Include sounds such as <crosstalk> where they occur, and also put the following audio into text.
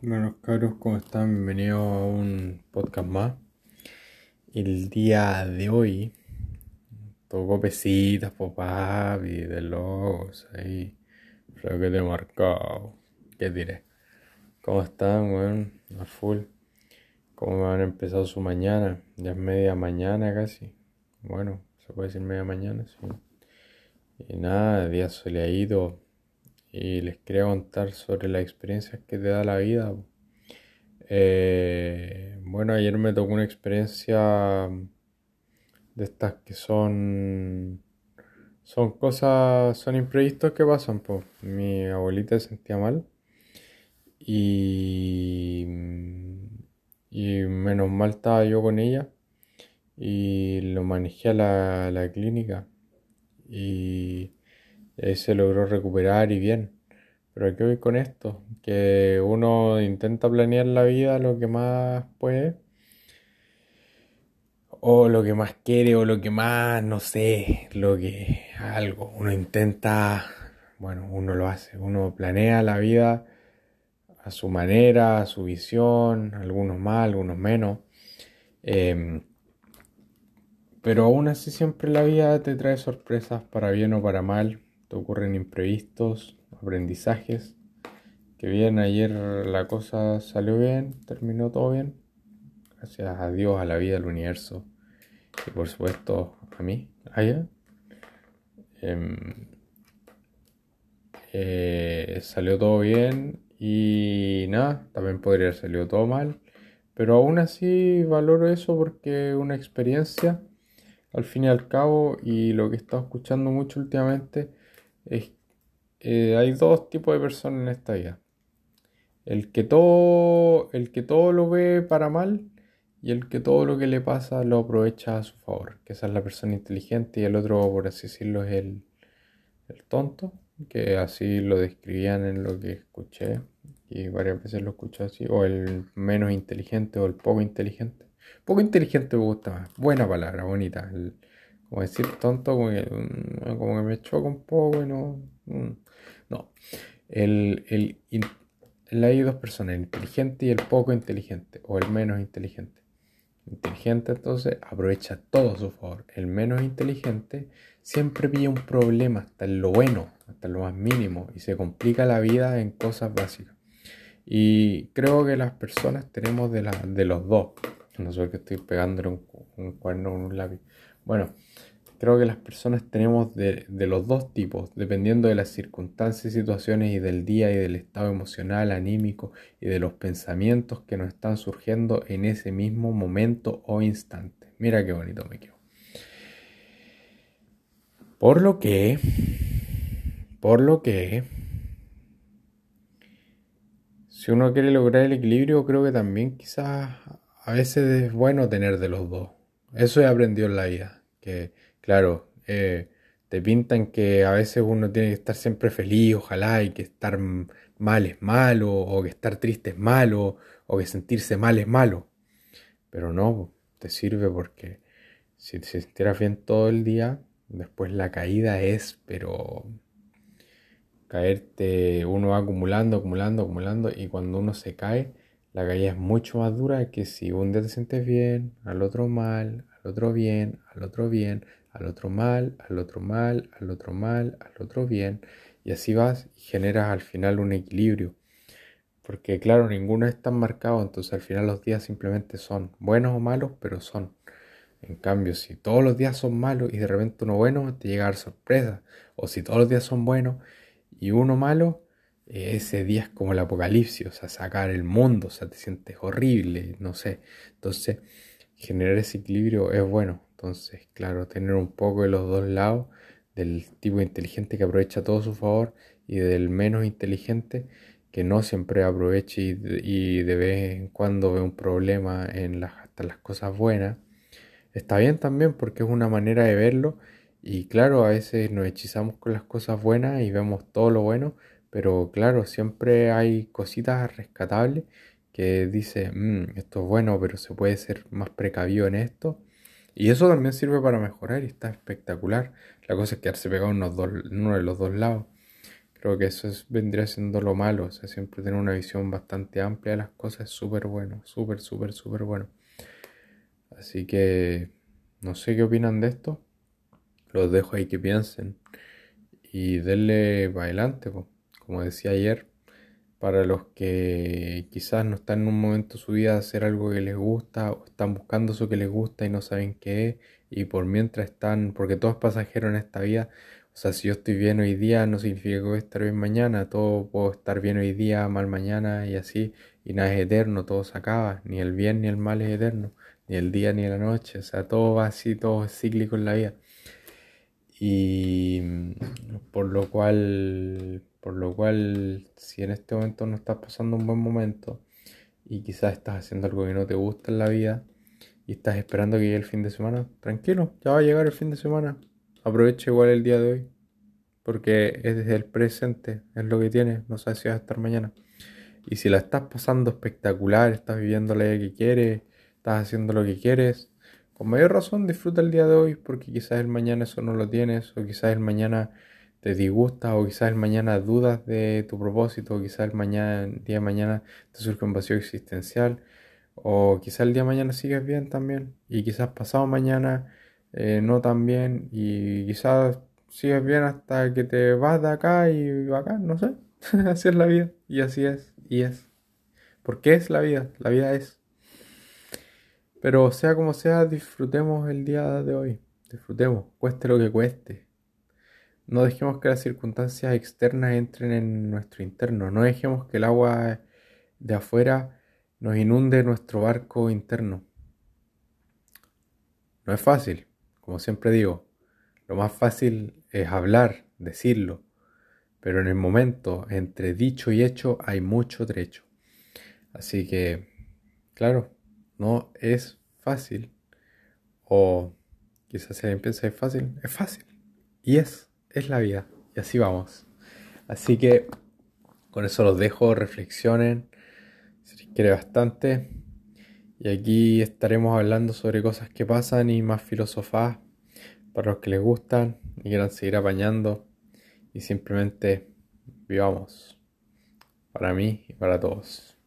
Bueno, cabros, ¿cómo están? Bienvenidos a un podcast más. El día de hoy toco pesitas, papá, y de logos ahí. Lo que te he marcado. ¿Qué diré? ¿Cómo están, weón? A full. ¿Cómo han empezado su mañana? Ya es media mañana casi. Bueno, se puede decir media mañana, sí. Y nada, día soleado y les quería contar sobre las experiencias que te da la vida. Eh, bueno, ayer me tocó una experiencia de estas que son son cosas, son imprevistos que pasan. Pues. Mi abuelita se sentía mal y, y menos mal estaba yo con ella y lo manejé a la, la clínica y se logró recuperar y bien. Pero ¿qué voy con esto? Que uno intenta planear la vida lo que más puede, o lo que más quiere, o lo que más, no sé, lo que algo. Uno intenta, bueno, uno lo hace, uno planea la vida a su manera, a su visión, algunos más, algunos menos. Em, pero aún así siempre la vida te trae sorpresas para bien o para mal te ocurren imprevistos, aprendizajes. Que bien, ayer la cosa salió bien, terminó todo bien. Gracias a Dios, a la vida, al universo y por supuesto a mí, allá. Em, eh, salió todo bien y nada, también podría haber salido todo mal. Pero aún así valoro eso porque una experiencia, al fin y al cabo, y lo que he estado escuchando mucho últimamente, eh, hay dos tipos de personas en esta vida. El que todo, el que todo lo ve para mal y el que todo lo que le pasa lo aprovecha a su favor. Que esa es la persona inteligente y el otro, por así decirlo, es el, el tonto. Que así lo describían en lo que escuché y varias veces lo escuché así. O el menos inteligente o el poco inteligente. Poco inteligente me gusta más. Buena palabra, bonita. El, como decir tonto, como que, mm, como que me choca un poco y no. Mm, no. El, el, hay dos personas, el inteligente y el poco inteligente, o el menos inteligente. inteligente entonces aprovecha todo a su favor. El menos inteligente siempre pilla un problema, hasta en lo bueno, hasta lo más mínimo, y se complica la vida en cosas básicas. Y creo que las personas tenemos de, la, de los dos. No sé que estoy pegándole un, cuerno un lápiz. Bueno, creo que las personas tenemos de, los dos tipos, dependiendo de las circunstancias situaciones y del día y del estado emocional, anímico y de los pensamientos que nos están surgiendo en ese mismo momento o instante. Mira qué bonito me quedo. Por lo que, por lo que, si uno quiere lograr el equilibrio, creo que también quizás a veces es bueno tener de los dos. Eso he aprendido en la vida, que claro, eh, te pintan que a veces uno tiene que estar siempre feliz, ojalá, y que estar mal es malo, o que estar triste es malo, o que sentirse mal es malo. Pero no, te sirve porque si te sintieras bien todo el día, después la caída es, pero caerte, uno va acumulando, acumulando, acumulando, y cuando uno se cae, la caída es mucho más dura que si un día te sientes bien, al otro mal, al otro bien, al otro bien, al otro mal, al otro mal, al otro mal, al otro bien, y así vas y generas al final un equilibrio. Porque claro, ninguno es tan marcado, entonces al final los días simplemente son buenos o malos, pero son. En cambio, si todos los días son malos y de repente uno bueno, te llega a dar sorpresa. O si todos los días son buenos y uno malo, ese día es como el apocalipsis, o sea, sacar el mundo, o sea, te sientes horrible, no sé. Entonces, generar ese equilibrio es bueno. Entonces, claro, tener un poco de los dos lados, del tipo inteligente que aprovecha todo su favor y del menos inteligente que no siempre aprovecha y, de vez en cuando ve un problema en las, hasta las cosas buenas. Está bien también porque es una manera de verlo y claro, a veces nos hechizamos con las cosas buenas y vemos todo lo bueno, pero claro, siempre hay cositas rescatables que dice, mm, esto es bueno, pero se puede ser más precavido en esto. Y eso también sirve para mejorar y está espectacular. La cosa es quedarse pegado en, uno de los dos lados. Creo que eso es, vendría siendo lo malo, o sea, siempre tener una visión bastante amplia de las cosas es súper bueno, súper, súper, súper bueno. Así que no sé qué opinan de esto, los dejo ahí que piensen y denle para adelante, como decía ayer, para los que quizás no están en un momento de su vida de hacer algo que les gusta o están buscando eso que les gusta y no saben qué es y por mientras están, porque todo es pasajero en esta vida, o sea, si yo estoy bien hoy día, no significa que voy a estar bien mañana. Todo puedo estar bien hoy día, mal mañana y así. Y nada es eterno, todo se acaba. Ni el bien ni el mal es eterno. Ni el día ni la noche. O sea, todo va así, todo es cíclico en la vida. Y por lo cual, por lo cual, si en este momento no estás pasando un buen momento y quizás estás haciendo algo que no te gusta en la vida y estás esperando que llegue el fin de semana, tranquilo, ya va a llegar el fin de semana Aprovecha igual el día de hoy, porque es desde el presente, es lo que tienes, no sabes si vas a estar mañana. Y si la estás pasando espectacular, estás viviendo la vida que quieres, estás haciendo lo que quieres, con mayor razón disfruta el día de hoy, porque quizás el mañana eso no lo tienes, o quizás el mañana te disgusta, o quizás el mañana dudas de tu propósito, o quizás el mañana, día de mañana te surge un vacío existencial, o quizás el día de mañana sigues bien también, y quizás pasado mañana eh, no tan bien y quizás sigues bien hasta que te vas de acá y acá, no sé. <laughs> así es la vida y así es y es. Porque es la vida, la vida es. Pero sea como sea, disfrutemos el día de hoy. Disfrutemos, cueste lo que cueste. No dejemos que las circunstancias externas entren en nuestro interno. No dejemos que el agua de afuera nos inunde nuestro barco interno. No es fácil, como siempre digo, lo más fácil es hablar, decirlo, pero en el momento entre dicho y hecho hay mucho trecho. Así que, claro, no es fácil. O quizás alguien piensa es fácil, es fácil. Y es, es la vida. Y así vamos. Así que con eso los dejo, reflexionen, si les quiere bastante. Y aquí estaremos hablando sobre cosas que pasan y más filosofás para los que les gustan y quieran seguir apañando. Y simplemente vivamos para mí y para todos.